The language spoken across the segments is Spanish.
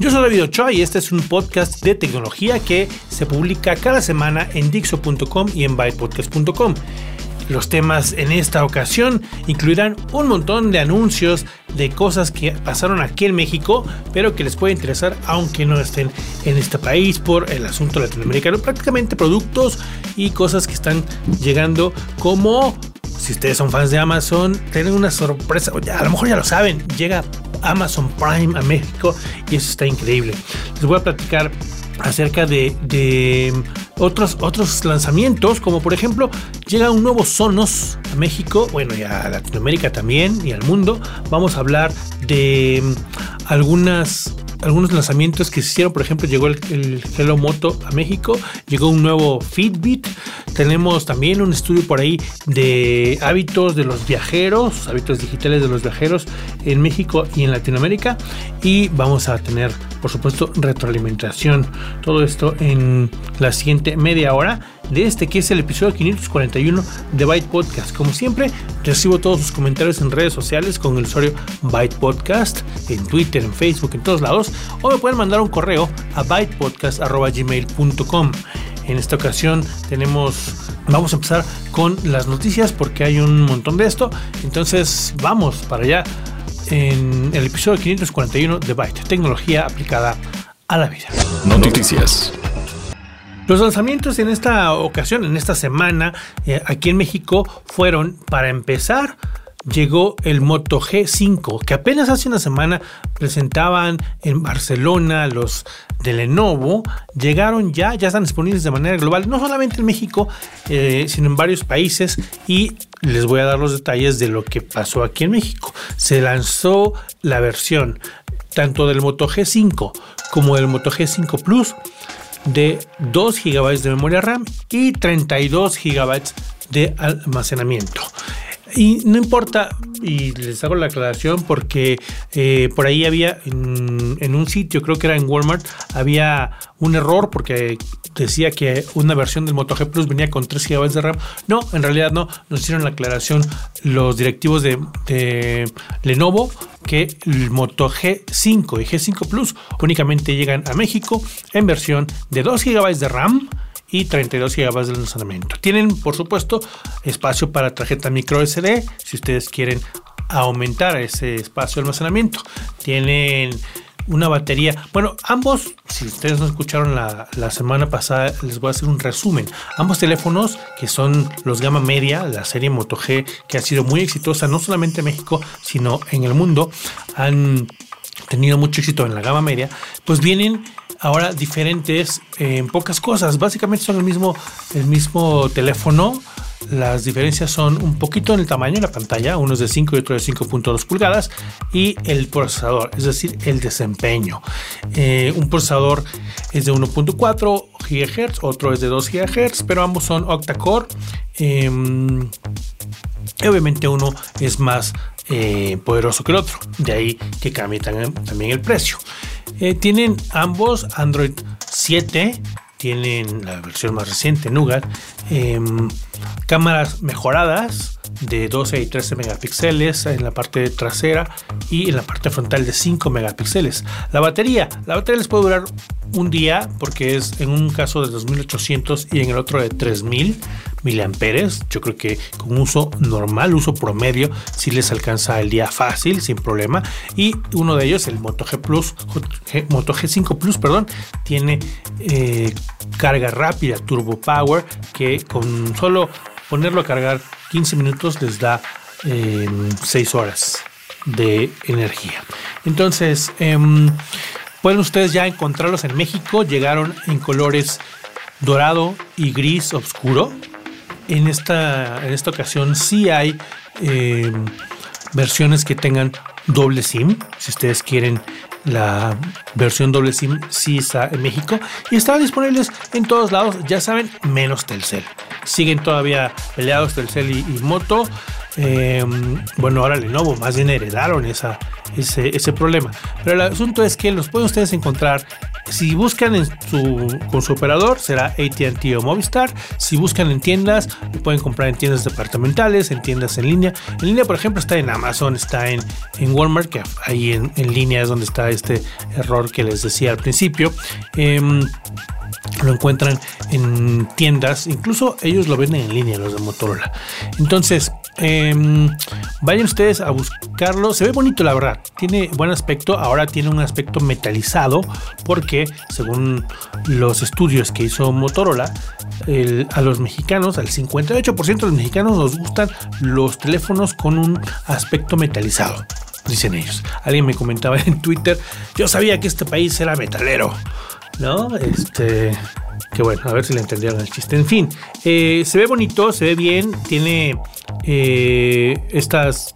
Yo soy David Ochoa y este es un podcast de tecnología que se publica cada semana en Dixo.com y en bytepodcast.com. Los temas en esta ocasión incluirán un montón de anuncios de cosas que pasaron aquí en México, pero que les puede interesar aunque no estén en este país por el asunto latinoamericano. Prácticamente productos y cosas que están llegando como si ustedes son fans de Amazon, tienen una sorpresa, a lo mejor ya lo saben, llega Amazon Prime a México y eso está increíble. Les voy a platicar acerca de, otros, otros lanzamientos, como por ejemplo, llega un nuevo Sonos a México, bueno, y a Latinoamérica también, y al mundo. Vamos a hablar de algunas algunos lanzamientos que se hicieron. Por ejemplo, llegó el, Hello Moto a México, llegó un nuevo Fitbit. Tenemos también un estudio por ahí de hábitos de los viajeros, hábitos digitales de los viajeros en México y en Latinoamérica. Y vamos a tener, por supuesto, retroalimentación. Todo esto en la siguiente media hora de este que es el episodio 541 de Byte Podcast. Como siempre, recibo todos sus comentarios en redes sociales con el usuario Byte Podcast, en Twitter, en Facebook, en todos lados, o me pueden mandar un correo a bytepodcast.gmail.com. En esta ocasión tenemos, vamos a empezar con las noticias porque hay un montón de esto, entonces vamos para allá en el episodio 541 de Byte, tecnología aplicada a la vida. Noticias. Los lanzamientos en esta ocasión, en esta semana, eh, aquí en México, fueron, para empezar, llegó el Moto G5, que apenas hace una semana presentaban en Barcelona los de Lenovo, llegaron ya, ya están disponibles de manera global, no solamente en México, eh, sino en varios países y les voy a dar los detalles de lo que pasó aquí en México. Se lanzó la versión tanto del Moto G5 como del Moto G5 Plus de 2 GB de memoria RAM y 32 GB de almacenamiento. Y no importa, y les hago la aclaración porque eh, por ahí había en, un sitio, creo que era en Walmart, había un error porque decía que una versión del Moto G Plus venía con 3 GB de RAM. No, en realidad no, nos hicieron la aclaración los directivos de, de Lenovo que el Moto G5 y G5 Plus únicamente llegan a México en versión de 2 GB de RAM y 32 GB de almacenamiento. Tienen, por supuesto, espacio para tarjeta micro SD si ustedes quieren aumentar ese espacio de almacenamiento. Tienen una batería. Bueno, ambos, si ustedes no escucharon la, la, semana pasada, les voy a hacer un resumen. Ambos teléfonos, que son los gama media, la serie Moto G, que ha sido muy exitosa no solamente en México, sino en el mundo, han tenido mucho éxito en la gama media, pues vienen ahora diferentes en pocas cosas. Básicamente son el mismo, el mismo teléfono. Las diferencias son un poquito en el tamaño de la pantalla, uno es de 5 y otro de 5.2 pulgadas, y el procesador, es decir, el desempeño. Eh, un procesador es de 1.4 GHz, otro es de 2 GHz, pero ambos son octa-core. Em, obviamente uno es más eh, poderoso que el otro, de ahí que cambie también el precio. Eh, tienen ambos Android 7, tienen la versión más reciente, Nougat, em, cámaras mejoradas de 12 y 13 megapíxeles en la parte trasera y en la parte frontal de 5 megapíxeles. La batería, la batería les puede durar un día porque es en un caso de 2800 y en el otro de 3000 miliamperes. Yo creo que con uso normal, uso promedio, si les alcanza el día fácil, sin problema. Y uno de ellos, el Moto G Plus, Moto G5 Plus, perdón, tiene eh, carga rápida, Turbo Power, que con solo ponerlo a cargar 15 minutos les da 6 em, horas de energía. Entonces, em, pueden ustedes ya encontrarlos en México. Llegaron en colores dorado y gris oscuro. En esta, en esta ocasión sí hay em, versiones que tengan doble SIM. Si ustedes quieren la versión doble SIM sí está en México y están disponibles en todos lados, ya saben, menos Telcel. Siguen todavía peleados Telcel y, Moto. Eh, bueno, ahora Lenovo más bien heredaron esa, ese, problema. Pero el asunto es que los pueden ustedes encontrar si buscan en con su operador, será ATT o Movistar. Si buscan en tiendas, lo pueden comprar en tiendas departamentales, en tiendas en línea. En línea, por ejemplo, está en Amazon, está en, en Walmart, que ahí en, línea es donde está este error que les decía al principio. Em, lo encuentran en tiendas, incluso ellos lo venden en línea, los de Motorola. Entonces, em, vayan ustedes a buscarlo. Se ve bonito, la verdad. Tiene buen aspecto. Ahora tiene un aspecto metalizado, porque según los estudios que hizo Motorola, a los mexicanos, al 58% de los mexicanos nos gustan los teléfonos con un aspecto metalizado dicen ellos. Alguien me comentaba en Twitter, yo sabía que este país era metalero. ¿no? Este, que bueno, a ver si le entendieron el chiste. En fin, eh, se ve bonito, se ve bien, tiene eh, estas,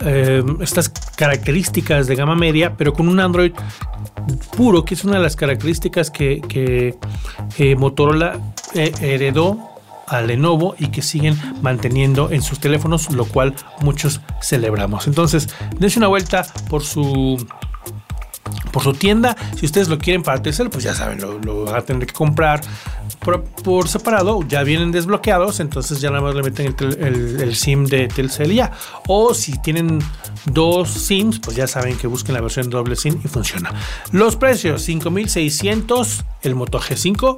eh, estas características de gama media, pero con un Android puro, que es una de las características que, que Motorola heredó a Lenovo y que siguen manteniendo en sus teléfonos, lo cual muchos celebramos. Entonces, dense una vuelta por su por su tienda. Si ustedes lo quieren para Telcel, pues ya saben, lo, van a tener que comprar por, separado. Ya vienen desbloqueados, entonces ya nada más le meten el, SIM de Telcel ya. O si tienen dos SIMs, pues ya saben que busquen la versión doble SIM y funciona. Los precios: 5600 el Moto G5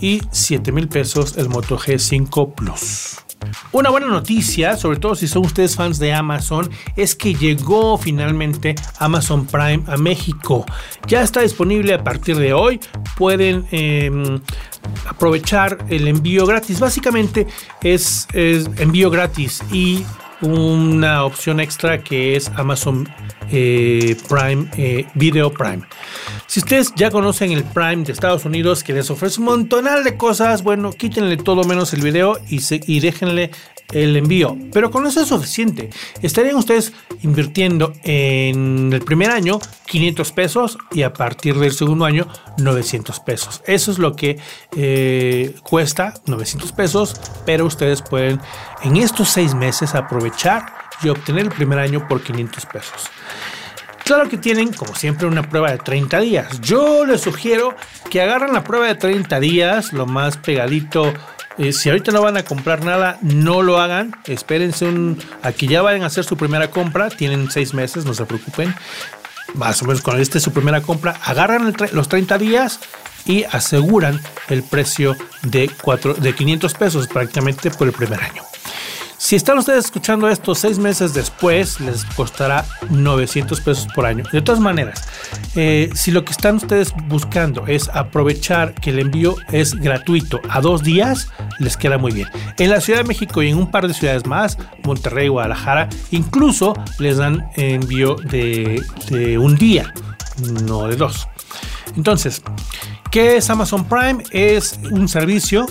y 7000 pesos el Moto G5 Plus. Una buena noticia, sobre todo si son ustedes fans de Amazon, es que llegó finalmente Amazon Prime a México. Ya está disponible a partir de hoy. Pueden em, aprovechar el envío gratis. Básicamente es, envío gratis y una opción extra que es Amazon eh, Prime eh, Video Prime. Si ustedes ya conocen el Prime de Estados Unidos que les ofrece un montonal de cosas, bueno, quítenle todo menos el video y, y déjenle el envío. Pero con eso es suficiente. Estarían ustedes invirtiendo en el primer año 500 pesos y a partir del segundo año 900 pesos. Eso es lo que eh, cuesta 900 pesos, pero ustedes pueden en estos seis meses aprovechar y obtener el primer año por 500 pesos. Claro que tienen, como siempre, una prueba de 30 días. Yo les sugiero que agarren la prueba de 30 días, lo más pegadito eh, si ahorita no van a comprar nada, no lo hagan. Espérense un, a que ya vayan a hacer su primera compra. Tienen seis meses, no se preocupen. Más o menos cuando esté su primera compra, agarran los 30 días y aseguran el precio de, 4, de 500 pesos prácticamente por el primer año. Si están ustedes escuchando esto seis meses después, les costará 900 pesos por año. De todas maneras, eh, si lo que están ustedes buscando es aprovechar que el envío es gratuito a dos días, les queda muy bien. En la Ciudad de México y en un par de ciudades más, Monterrey, Guadalajara, incluso les dan envío de, de un día, no de dos. Entonces, ¿qué es Amazon Prime? Es un servicio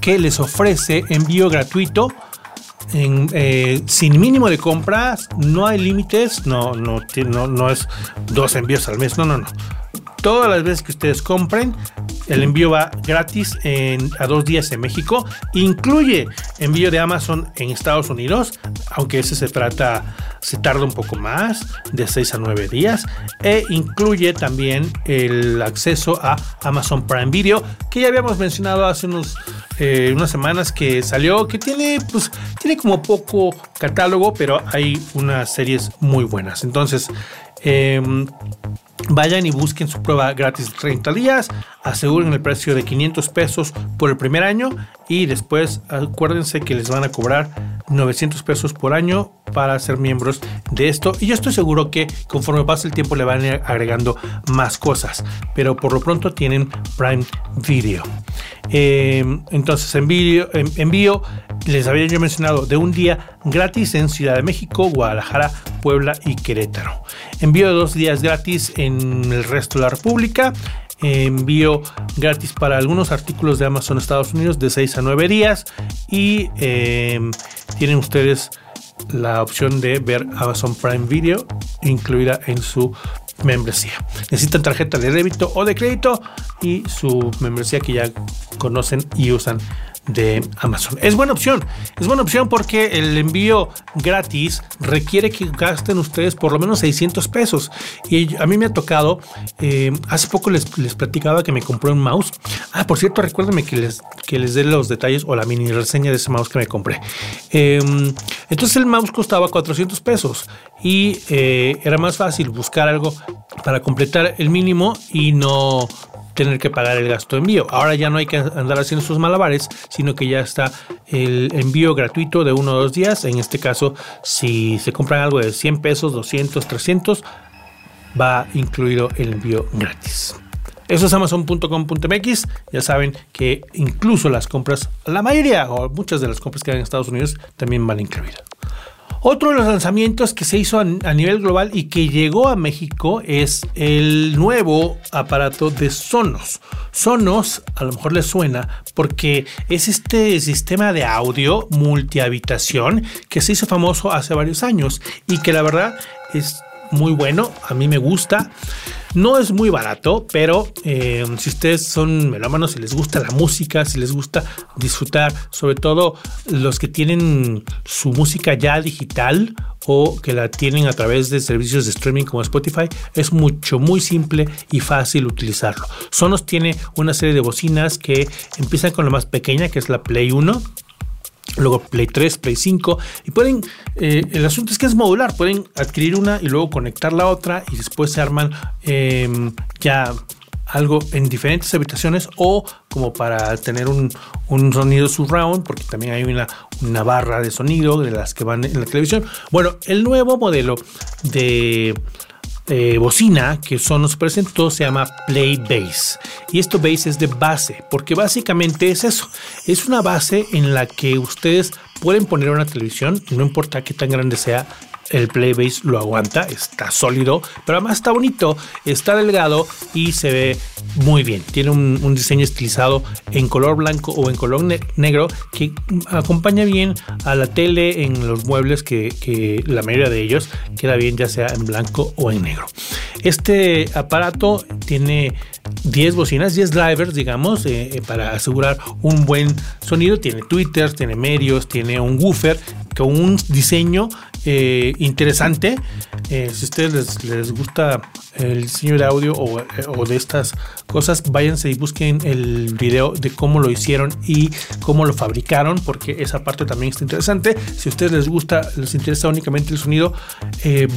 que les ofrece envío gratuito eh, sin mínimo de compras, no hay límites, no, no, no, es dos envíos al mes, no, no, no. Todas las veces que ustedes compren, el envío va gratis en, a dos días en México. Incluye envío de Amazon en Estados Unidos, aunque ese se trata, se tarda un poco más, de 6 a 9 días. E incluye también el acceso a Amazon Prime Video, que ya habíamos mencionado hace unos, eh, unas semanas que salió, que tiene, pues, tiene como poco catálogo, pero hay unas series muy buenas. Entonces, em, Vayan y busquen su prueba gratis de 30 días, aseguren el precio de 500 pesos por el primer año y después acuérdense que les van a cobrar 900 pesos por año para ser miembros de esto y yo estoy seguro que conforme pase el tiempo le van a ir agregando más cosas, pero por lo pronto tienen Prime Video. Em, entonces envío, les había yo mencionado, de un día gratis en Ciudad de México, Guadalajara, Puebla y Querétaro. Envío de dos días gratis en el resto de la República. Envío gratis para algunos artículos de Amazon Estados Unidos de 6 a 9 días. Y em, tienen ustedes la opción de ver Amazon Prime Video incluida en su membresía. Necesitan tarjeta de débito o de crédito y su membresía que ya conocen y usan de Amazon. Es buena opción, es buena opción porque el envío gratis requiere que gasten ustedes por lo menos 600 pesos. Y a mí me ha tocado, eh, hace poco les, les, platicaba que me compré un mouse. Ah, por cierto, recuérdenme que les, que les dé los detalles o la mini reseña de ese mouse que me compré. Em, entonces el mouse costaba 400 pesos y eh, era más fácil buscar algo para completar el mínimo y no tener que pagar el gasto de envío. Ahora ya no hay que andar haciendo sus malabares, sino que ya está el envío gratuito de uno o dos días. En este caso, si se compran algo de 100 pesos, 200, 300, va incluido el envío gratis. Eso es amazon.com.mx. Ya saben que incluso las compras, la mayoría o muchas de las compras que hay en Estados Unidos también van incluidas. Otro de los lanzamientos que se hizo a, nivel global y que llegó a México es el nuevo aparato de Sonos. Sonos, a lo mejor les suena, porque es este sistema de audio multihabitación que se hizo famoso hace varios años y que la verdad es muy bueno, a mí me gusta. No es muy barato, pero eh, si ustedes son melómanos, si les gusta la música, si les gusta disfrutar, sobre todo los que tienen su música ya digital o que la tienen a través de servicios de streaming como Spotify, es mucho, muy simple y fácil utilizarlo. Sonos tiene una serie de bocinas que empiezan con la más pequeña, que es la Play 1 luego Play 3, Play 5 y pueden, eh, el asunto es que es modular, pueden adquirir una y luego conectar la otra y después se arman em, ya algo en diferentes habitaciones o como para tener un, un, sonido surround, porque también hay una, una barra de sonido de las que van en la televisión. Bueno, el nuevo modelo de eh, bocina que son los presentó se llama Play Base. Y esto base es de base, porque básicamente es eso. Es una base en la que ustedes pueden poner una televisión, no importa qué tan grande sea, el Playbase lo aguanta, está sólido, pero además está bonito, está delgado y se ve muy bien. Tiene un, diseño estilizado en color blanco o en color negro que acompaña bien a la tele en los muebles que, la mayoría de ellos queda bien ya sea en blanco o en negro. Este aparato tiene 10 bocinas, 10 drivers, digamos, eh, eh, para asegurar un buen sonido. Tiene Twitter, tiene medios, tiene un woofer con un diseño eh, interesante. Si a ustedes les, gusta el diseño de audio o, de estas cosas, váyanse y busquen el video de cómo lo hicieron y cómo lo fabricaron, porque esa parte también está interesante. Si a ustedes les gusta, les interesa únicamente el sonido,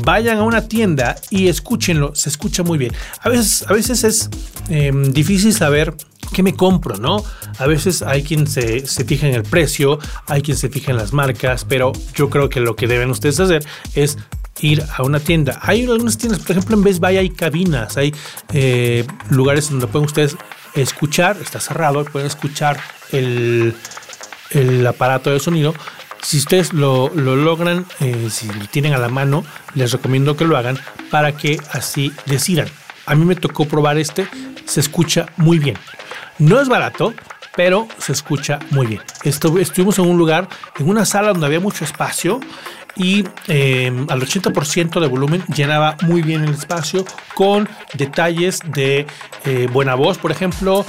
vayan a una tienda y escúchenlo. Se escucha muy bien. A veces, a veces es em, difícil saber ¿qué me compro? ¿No? A veces hay quien se, fija en el precio, hay quien se fija en las marcas, pero yo creo que lo que deben ustedes hacer es ir a una tienda. Hay algunas tiendas, por ejemplo, en Best Buy hay cabinas, hay eh, lugares donde pueden ustedes escuchar, está cerrado, pueden escuchar el, aparato de sonido. Si ustedes lo, logran, eh, si lo tienen a la mano, les recomiendo que lo hagan para que así decidan. A mí me tocó probar este, se escucha muy bien. No es barato, pero se escucha muy bien. estuvimos en un lugar, en una sala donde había mucho espacio y em, al 80% de volumen llenaba muy bien el espacio con detalles de eh, buena voz, por ejemplo,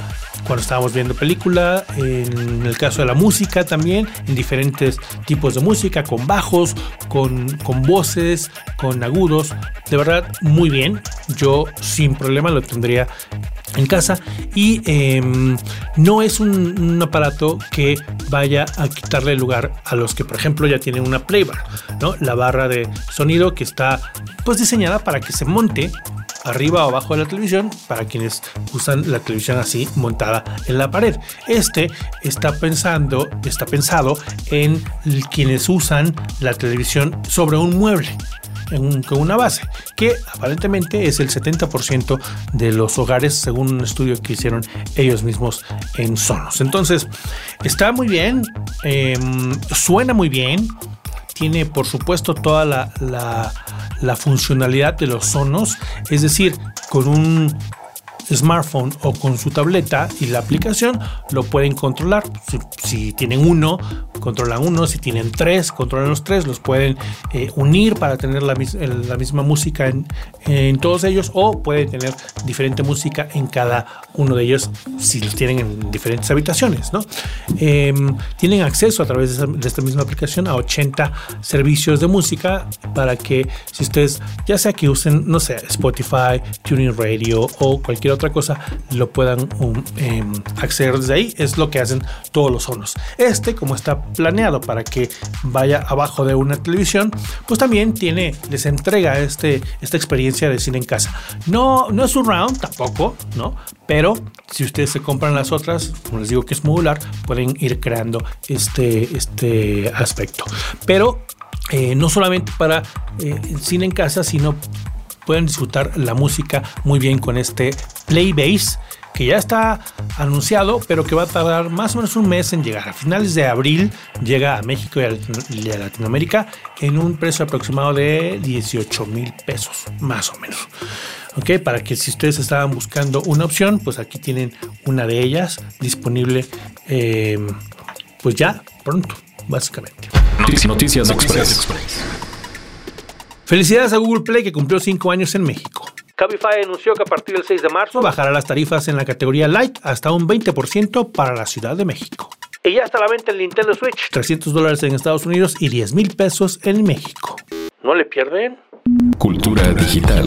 cuando estábamos viendo película, en el caso de la música también, en diferentes tipos de música, con bajos, con, con voces, con agudos, de verdad muy bien, yo sin problema lo tendría en casa y em, no es un, aparato que vaya a quitarle lugar a los que por ejemplo ya tienen una playbar, ¿no? La barra de sonido que está pues diseñada para que se monte arriba o abajo de la televisión para quienes usan la televisión así montada en la pared. Este está pensando, está pensado en quienes usan la televisión sobre un mueble con una base, que aparentemente es el 70% de los hogares, según un estudio que hicieron ellos mismos en Sonos. Entonces, está muy bien, em, suena muy bien, tiene por supuesto toda la, la funcionalidad de los Sonos, es decir, con un smartphone o con su tableta y la aplicación lo pueden controlar. Si, tienen uno, controlan uno, si tienen tres, controlan los tres, los pueden eh, unir para tener la, misma música en, todos ellos o pueden tener diferente música en cada uno de ellos si los tienen en diferentes habitaciones. ¿no? Em, tienen acceso a través de, esta misma aplicación a 80 servicios de música para que si ustedes, ya sea que usen, no sé, Spotify, Tuning Radio o cualquier otra cosa, lo puedan um, em, acceder desde ahí. Es lo que hacen todos los sonos. Este, como está planeado para que vaya abajo de una televisión, pues también tiene, les entrega este, esta experiencia de cine en casa. No, no es un round tampoco, ¿no? Pero si ustedes se compran las otras, como les digo que es modular, pueden ir creando este, este aspecto. Pero eh, no solamente para eh, cine en casa, sino pueden disfrutar la música muy bien con este Playbase que ya está anunciado, pero que va a tardar más o menos un mes en llegar. A finales de abril llega a México y a Latinoamérica en un precio aproximado de 18 mil pesos, más o menos. Ok, para que si ustedes estaban buscando una opción, pues aquí tienen una de ellas disponible, eh, pues ya pronto, básicamente. Noticias, Express. Felicidades a Google Play que cumplió 5 años en México. Cabify anunció que a partir del 6 de marzo bajará las tarifas en la categoría Light hasta un 20% para la Ciudad de México. Y ya está a la venta el Nintendo Switch. 300 dólares en Estados Unidos y 10 mil pesos en México. ¿No le pierden? Cultura digital.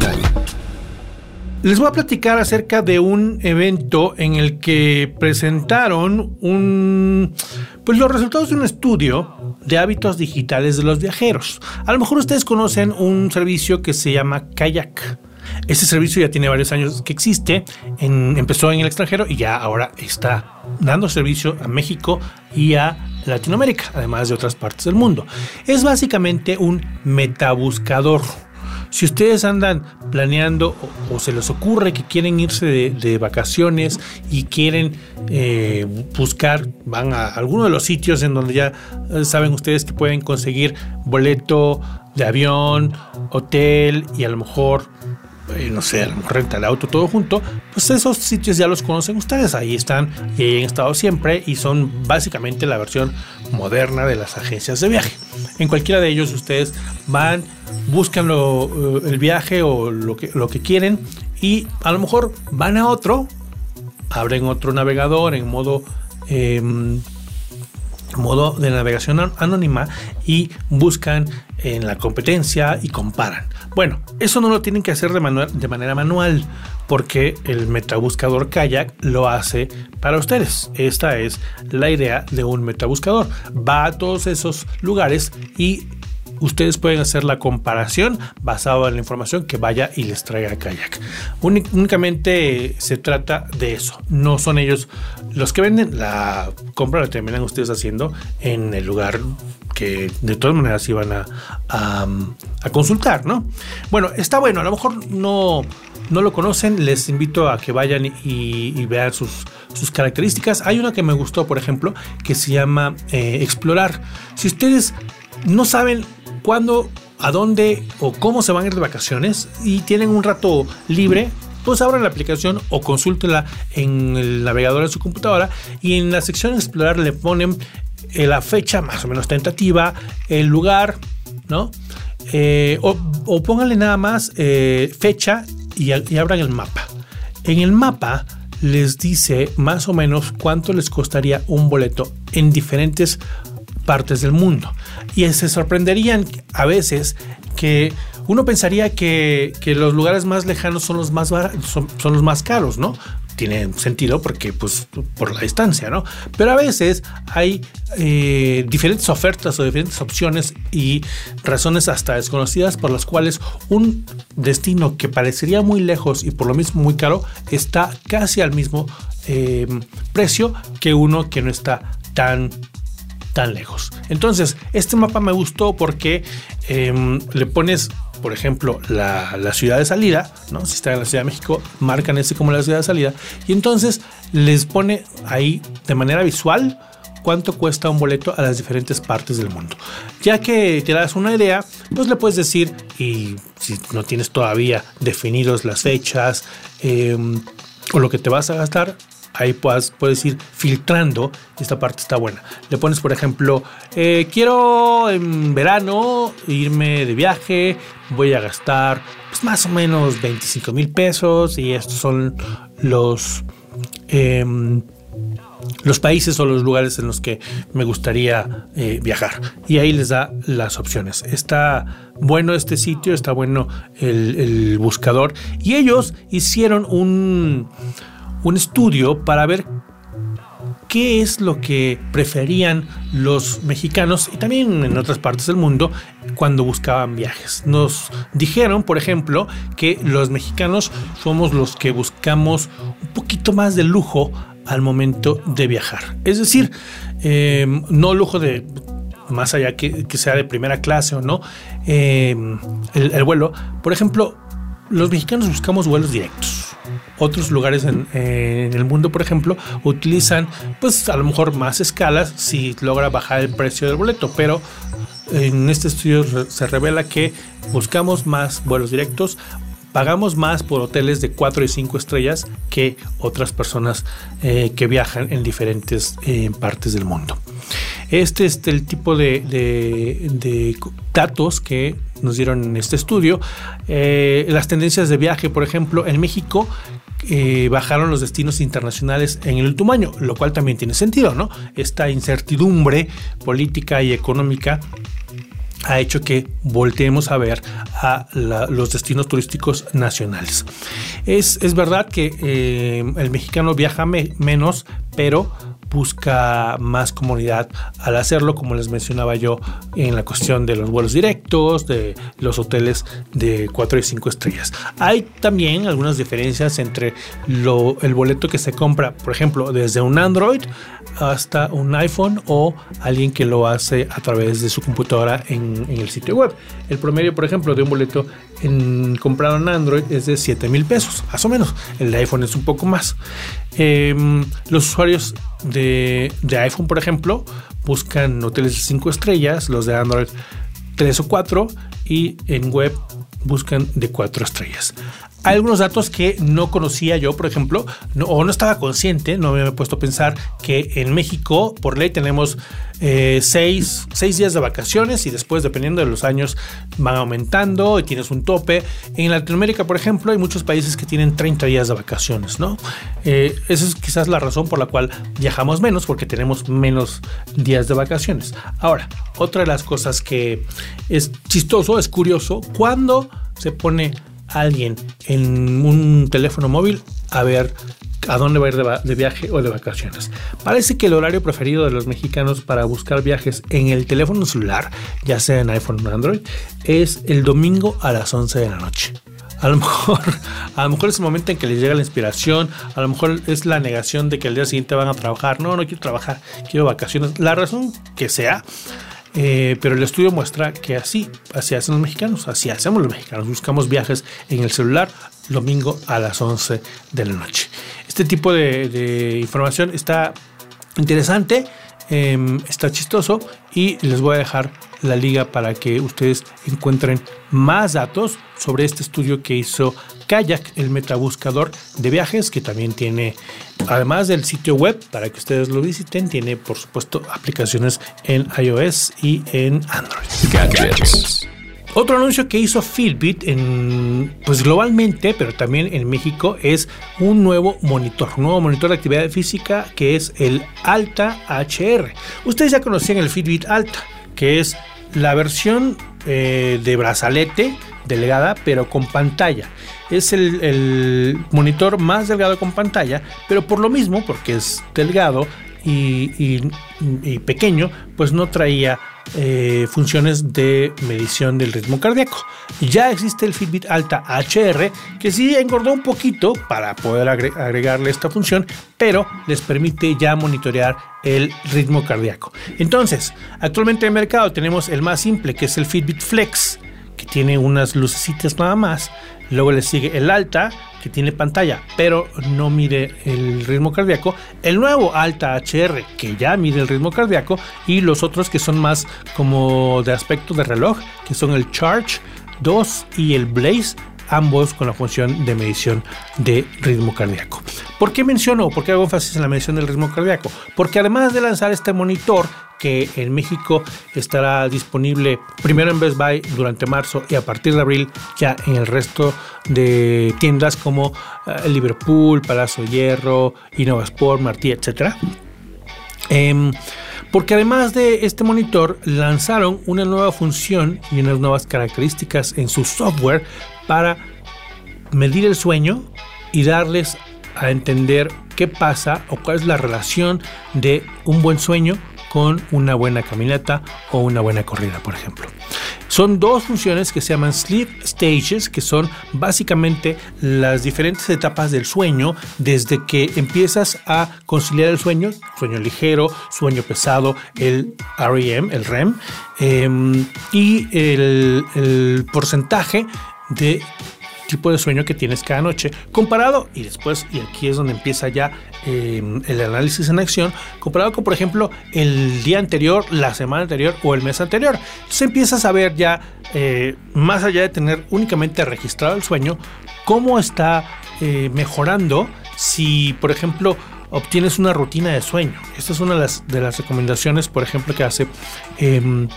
Les voy a platicar acerca de un evento en el que presentaron un, pues los resultados de un estudio de hábitos digitales de los viajeros. A lo mejor ustedes conocen un servicio que se llama Kayak. Este servicio ya tiene varios años que existe, empezó en el extranjero y ya ahora está dando servicio a México y a Latinoamérica, además de otras partes del mundo. Es básicamente un metabuscador. Si ustedes andan planeando o, se les ocurre que quieren irse de, vacaciones y quieren eh, buscar, van a alguno de los sitios en donde ya eh, saben ustedes que pueden conseguir boleto de avión, hotel y a lo mejor no sé, a lo mejor renta el auto todo junto, pues esos sitios ya los conocen ustedes, ahí están y ahí han estado siempre y son básicamente la versión moderna de las agencias de viaje. En cualquiera de ellos ustedes van, buscan lo, eh, el viaje o lo que, lo que quieren y a lo mejor van a otro, abren otro navegador en modo... Em, modo de navegación anónima y buscan en la competencia y comparan. Bueno, eso no lo tienen que hacer de, manera manual porque el metabuscador Kayak lo hace para ustedes. Esta es la idea de un metabuscador. Va a todos esos lugares y ustedes pueden hacer la comparación basado en la información que vaya y les traiga Kayak. únicamente se trata de eso. No son ellos los que venden. La compra la terminan ustedes haciendo en el lugar que de todas maneras iban a, a, consultar, ¿no? Bueno, está bueno. A lo mejor no, no lo conocen. Les invito a que vayan y, vean sus, sus características. Hay una que me gustó, por ejemplo, que se llama eh, Explorar. Si ustedes no saben cuándo, a dónde o cómo se van a ir de vacaciones y tienen un rato libre, pues abran la aplicación o consúltenla en el navegador de su computadora y en la sección explorar le ponen eh, la fecha más o menos tentativa, el lugar, ¿no? Eh, o, pónganle nada más eh, fecha y abran el mapa. En el mapa les dice más o menos cuánto les costaría un boleto en diferentes partes del mundo. Y se sorprenderían a veces que uno pensaría que, los lugares más lejanos son los más, son, los más caros, ¿no? Tiene sentido porque, pues, por la distancia, ¿no? Pero a veces hay eh, diferentes ofertas o diferentes opciones y razones hasta desconocidas por las cuales un destino que parecería muy lejos y por lo mismo muy caro está casi al mismo eh, precio que uno que no está tan tan lejos. Entonces, este mapa me gustó porque em, le pones, por ejemplo, la, ciudad de salida, ¿no? Si está en la Ciudad de México, marcan ese como la ciudad de salida, y entonces les pone ahí de manera visual cuánto cuesta un boleto a las diferentes partes del mundo. Ya que te das una idea, pues le puedes decir, y si no tienes todavía definidos las fechas em, o lo que te vas a gastar, ahí puedes, puedes ir filtrando. Esta parte está buena. Le pones, por ejemplo, eh, quiero en verano irme de viaje, voy a gastar pues, más o menos 25 mil pesos y estos son los... Em, los países o los lugares en los que me gustaría eh, viajar. Y ahí les da las opciones. Está bueno este sitio, está bueno el, buscador. Y ellos hicieron un, un estudio para ver qué es lo que preferían los mexicanos y también en otras partes del mundo cuando buscaban viajes. Nos dijeron, por ejemplo, que los mexicanos somos los que buscamos un poquito más de lujo al momento de viajar. Es decir, eh, no lujo de más allá que, sea de primera clase o no, eh, el, vuelo. Por ejemplo, los mexicanos buscamos vuelos directos. Otros lugares en, el mundo, por ejemplo, utilizan, pues a lo mejor más escalas si logra bajar el precio del boleto, pero en este estudio se revela que buscamos más vuelos directos pagamos más por hoteles de 4 y 5 estrellas que otras personas eh, que viajan en diferentes eh, partes del mundo. Este es el tipo de, datos que nos dieron en este estudio. Eh, las tendencias de viaje, por ejemplo, en México bajaron los destinos internacionales en el último año, lo cual también tiene sentido, ¿no? Esta incertidumbre política y económica ha hecho que volteemos a ver a los destinos turísticos nacionales. Es, verdad que eh, el mexicano viaja menos, pero busca más comodidad al hacerlo, como les mencionaba yo en la cuestión de los vuelos directos, de los hoteles de 4 y 5 estrellas. Hay también algunas diferencias entre el boleto que se compra, por ejemplo, desde un Android hasta un iPhone o alguien que lo hace a través de su computadora en, el sitio web. El promedio, por ejemplo, de un boleto en, comprado en Android es de 7 mil pesos, más o menos. El de iPhone es un poco más. Em, los usuarios de, de, iPhone, por ejemplo, buscan hoteles de 5 estrellas, los de Android 3 o 4 y en web buscan de 4 estrellas. Hay algunos datos que no conocía yo, por ejemplo, o no estaba consciente, no me había puesto a pensar que en México, por ley, tenemos eh, seis, días de vacaciones y después, dependiendo de los años, van aumentando y tienes un tope. En Latinoamérica, por ejemplo, hay muchos países que tienen 30 días de vacaciones, ¿no? Eh, esa es quizás la razón por la cual viajamos menos, porque tenemos menos días de vacaciones. Ahora, otra de las cosas que es chistoso, es curioso, cuando se pone alguien en un teléfono móvil a ver a dónde va a ir de, viaje o de vacaciones. Parece que el horario preferido de los mexicanos para buscar viajes en el teléfono celular, ya sea en iPhone o Android, es el domingo a las 11 de la noche. A lo mejor, a lo mejor es el momento en que les llega la inspiración, a lo mejor es la negación de que el día siguiente van a trabajar. No, no quiero trabajar, quiero vacaciones. La razón que sea, eh, pero el estudio muestra que así, así hacen los mexicanos, así hacemos los mexicanos. Buscamos viajes en el celular domingo a las 11 de la noche. Este tipo de, información está interesante, em, está chistoso y les voy a dejar la liga para que ustedes encuentren más datos sobre este estudio que hizo Kayak, el metabuscador de viajes, que también tiene, además del sitio web, para que ustedes lo visiten, tiene por supuesto aplicaciones en iOS y en Android. Otro anuncio que hizo Fitbit en, pues globalmente, pero también en México, es un nuevo monitor, un nuevo monitor de actividad física que es el Alta HR. Ustedes ya conocían el Fitbit Alta, que es la versión eh, de brazalete delgada, pero con pantalla. Es el, monitor más delgado con pantalla, pero por lo mismo, porque es delgado y, pequeño, pues no traía eh, funciones de medición del ritmo cardíaco. Ya existe el Fitbit Alta HR, que sí engordó un poquito para poder agregarle esta función, pero les permite ya monitorear el ritmo cardíaco. Entonces, actualmente en el mercado tenemos el más simple, que es el Fitbit Flex que tiene unas lucecitas nada más. Luego le sigue el Alta, que tiene pantalla, pero no mide el ritmo cardíaco. El nuevo Alta HR, que ya mide el ritmo cardíaco. Y los otros que son más como de aspecto de reloj, que son el Charge 2 y el Blaze ambos con la función de medición de ritmo cardíaco. ¿Por qué menciono, por qué hago énfasis en la medición del ritmo cardíaco? Porque además de lanzar este monitor que en México estará disponible primero en Best Buy durante marzo y a partir de abril ya en el resto de tiendas como eh, Liverpool, Palacio Hierro, Innova Sport, Martí, etc. Em, porque además de este monitor lanzaron una nueva función y unas nuevas características en su software para medir el sueño y darles a entender qué pasa o cuál es la relación de un buen sueño con una buena caminata o una buena corrida, por ejemplo. Son dos funciones que se llaman sleep stages, que son básicamente las diferentes etapas del sueño, desde que empiezas a conciliar el sueño, sueño ligero, sueño pesado, el REM, el REM, em, y el porcentaje de tipo de sueño que tienes cada noche, comparado, y después, y aquí es donde empieza ya em, el análisis en acción, comparado con, por ejemplo, el día anterior, la semana anterior o el mes anterior. Entonces empiezas a ver ya, eh, más allá de tener únicamente registrado el sueño, cómo está eh, mejorando si, por ejemplo, obtienes una rutina de sueño. Esta es una de las, de las recomendaciones, por ejemplo, que hace em,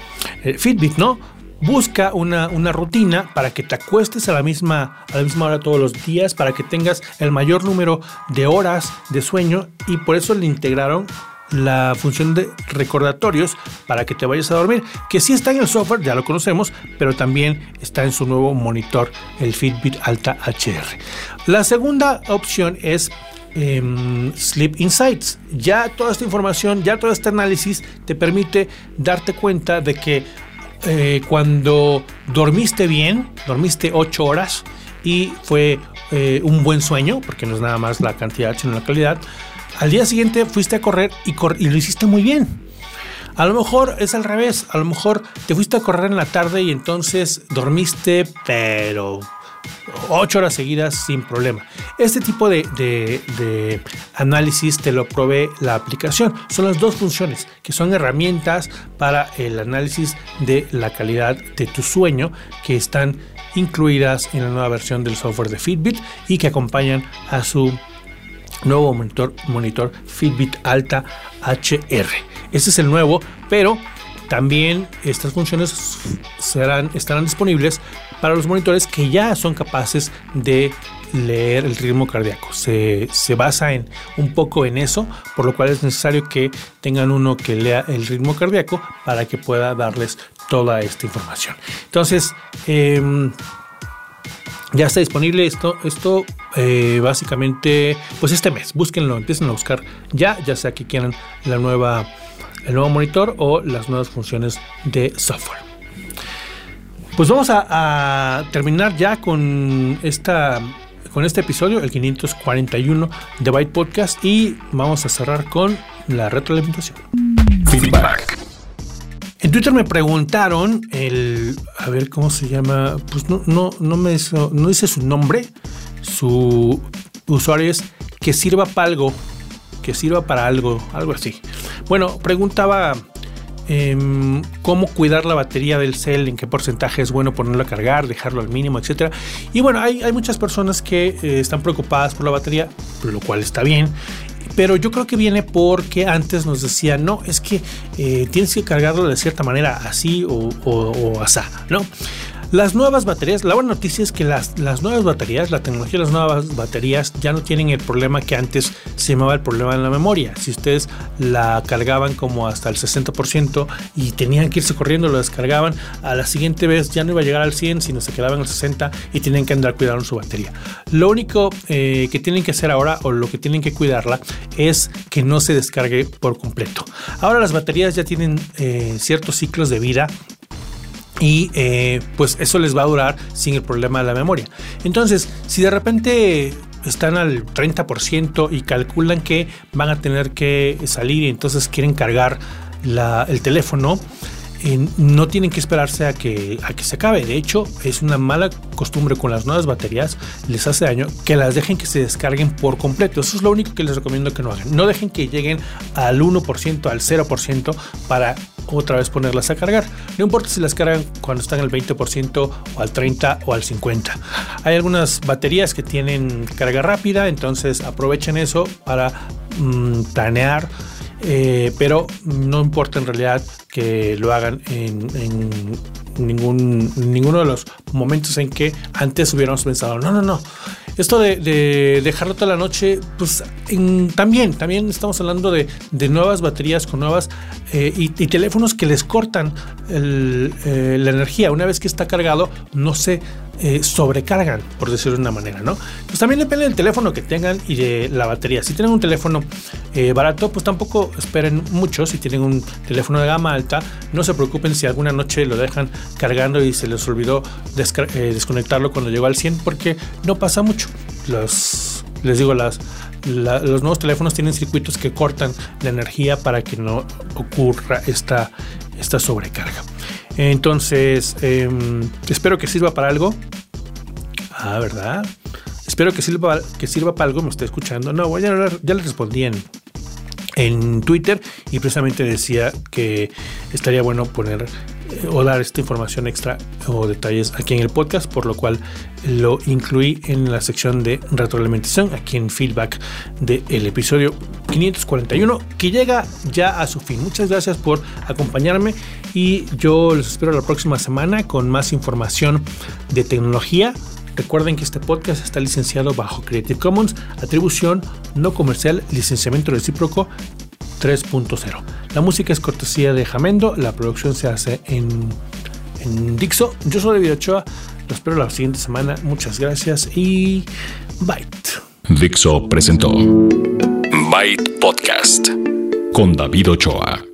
eh, Fitbit, ¿no? Busca una, rutina para que te acuestes a la, misma, a la misma hora todos los días, para que tengas el mayor número de horas de sueño y por eso le integraron la función de recordatorios para que te vayas a dormir, que sí está en el software, ya lo conocemos, pero también está en su nuevo monitor, el Fitbit Alta HR. La segunda opción es em, Sleep Insights. Ya toda esta información, ya todo este análisis te permite darte cuenta de que eh, cuando dormiste bien, dormiste 8 horas y fue eh, un buen sueño, porque no es nada más la cantidad, sino la calidad, al día siguiente fuiste a correr y, y lo hiciste muy bien. A lo mejor es al revés, a lo mejor te fuiste a correr en la tarde y entonces dormiste, pero 8 horas seguidas sin problema. Este tipo de, análisis te lo provee la aplicación. Son las dos funciones que son herramientas para el análisis de la calidad de tu sueño que están incluidas en la nueva versión del software de Fitbit y que acompañan a su nuevo monitor, monitor Fitbit Alta HR. Este es el nuevo, pero también estas funciones serán, estarán disponibles para los monitores que ya son capaces de leer el ritmo cardíaco. Se, basa en un poco en eso, por lo cual es necesario que tengan uno que lea el ritmo cardíaco para que pueda darles toda esta información. Entonces, em, ya está disponible esto, esto eh, básicamente, pues este mes, búsquenlo, empiecen a buscar ya, ya sea que quieran la nueva, el nuevo monitor o las nuevas funciones de software. Pues vamos a, terminar ya con esta con este episodio, el 541 de Byte Podcast, y vamos a cerrar con la retroalimentación. Feedback. En Twitter me preguntaron el. A ver cómo se llama. Pues no, no, no me no dice su nombre. Su usuario es que sirva para algo. Que sirva para algo. Algo así. Bueno, preguntaba Em, cómo cuidar la batería del cel, en qué porcentaje es bueno ponerlo a cargar, dejarlo al mínimo, etc. Y bueno, hay, muchas personas que eh, están preocupadas por la batería, lo cual está bien. Pero yo creo que viene porque antes nos decían, no, es que eh, tienes que cargarlo de cierta manera, así o, o, ¿no? Las nuevas baterías, la buena noticia es que las, las nuevas baterías, la tecnología de las nuevas baterías ya no tienen el problema que antes se llamaba el problema en la memoria. Si ustedes la cargaban como hasta el 60% y tenían que irse corriendo, lo descargaban, a la siguiente vez ya no iba a llegar al 100, sino se quedaban al 60 y tienen que andar cuidando su batería. Lo único eh, que tienen que hacer ahora o lo que tienen que cuidarla es que no se descargue por completo. Ahora las baterías ya tienen eh, ciertos ciclos de vida y eh, pues eso les va a durar sin el problema de la memoria. Entonces, si de repente están al 30% y calculan que van a tener que salir y entonces quieren cargar el teléfono, no tienen que esperarse a que, a que se acabe. De hecho, es una mala costumbre con las nuevas baterías, les hace daño que las dejen que se descarguen por completo. Eso es lo único que les recomiendo que no hagan. No dejen que lleguen al 1%, al 0% para otra vez ponerlas a cargar. No importa si las cargan cuando están al 20% o al 30% o al 50%. Hay algunas baterías que tienen carga rápida, entonces aprovechen eso para mm, planear. Eh, pero no importa en realidad que lo hagan en, ningún, ninguno de los momentos en que antes hubiéramos pensado, no, no, no, esto de, dejarlo toda la noche, pues también, también estamos hablando de, nuevas baterías con nuevas eh, y, teléfonos que les cortan eh, la energía. Una vez que está cargado, no se eh, sobrecargan, por decirlo de una manera, ¿no? Pues también depende del teléfono que tengan y de la batería. Si tienen un teléfono barato, pues tampoco esperen mucho. Si tienen un teléfono de gama alta, no se preocupen si alguna noche lo dejan cargando y se les olvidó desconectarlo cuando llegó al 100, porque no pasa mucho los, les digo, las, los nuevos teléfonos tienen circuitos que cortan la energía para que no ocurra esta, esta sobrecarga. Entonces, em, espero que sirva para algo. Ah, ¿verdad? Espero que sirva, que sirva para algo. Me está escuchando. No, ya, ya le respondí en, en Twitter y precisamente decía que estaría bueno poner o dar esta información extra o detalles aquí en el podcast, por lo cual lo incluí en la sección de retroalimentación, aquí en feedback del episodio 541, que llega ya a su fin. Muchas gracias por acompañarme y yo les espero la próxima semana con más información de tecnología. Recuerden que este podcast está licenciado bajo Creative Commons, atribución no comercial, licenciamiento recíproco 3.0. La música es cortesía de Jamendo, la producción se hace en, en Dixo. Yo soy David Ochoa, lo espero la siguiente semana. Muchas gracias y Byte. Dixo presentó Byte Podcast con David Ochoa.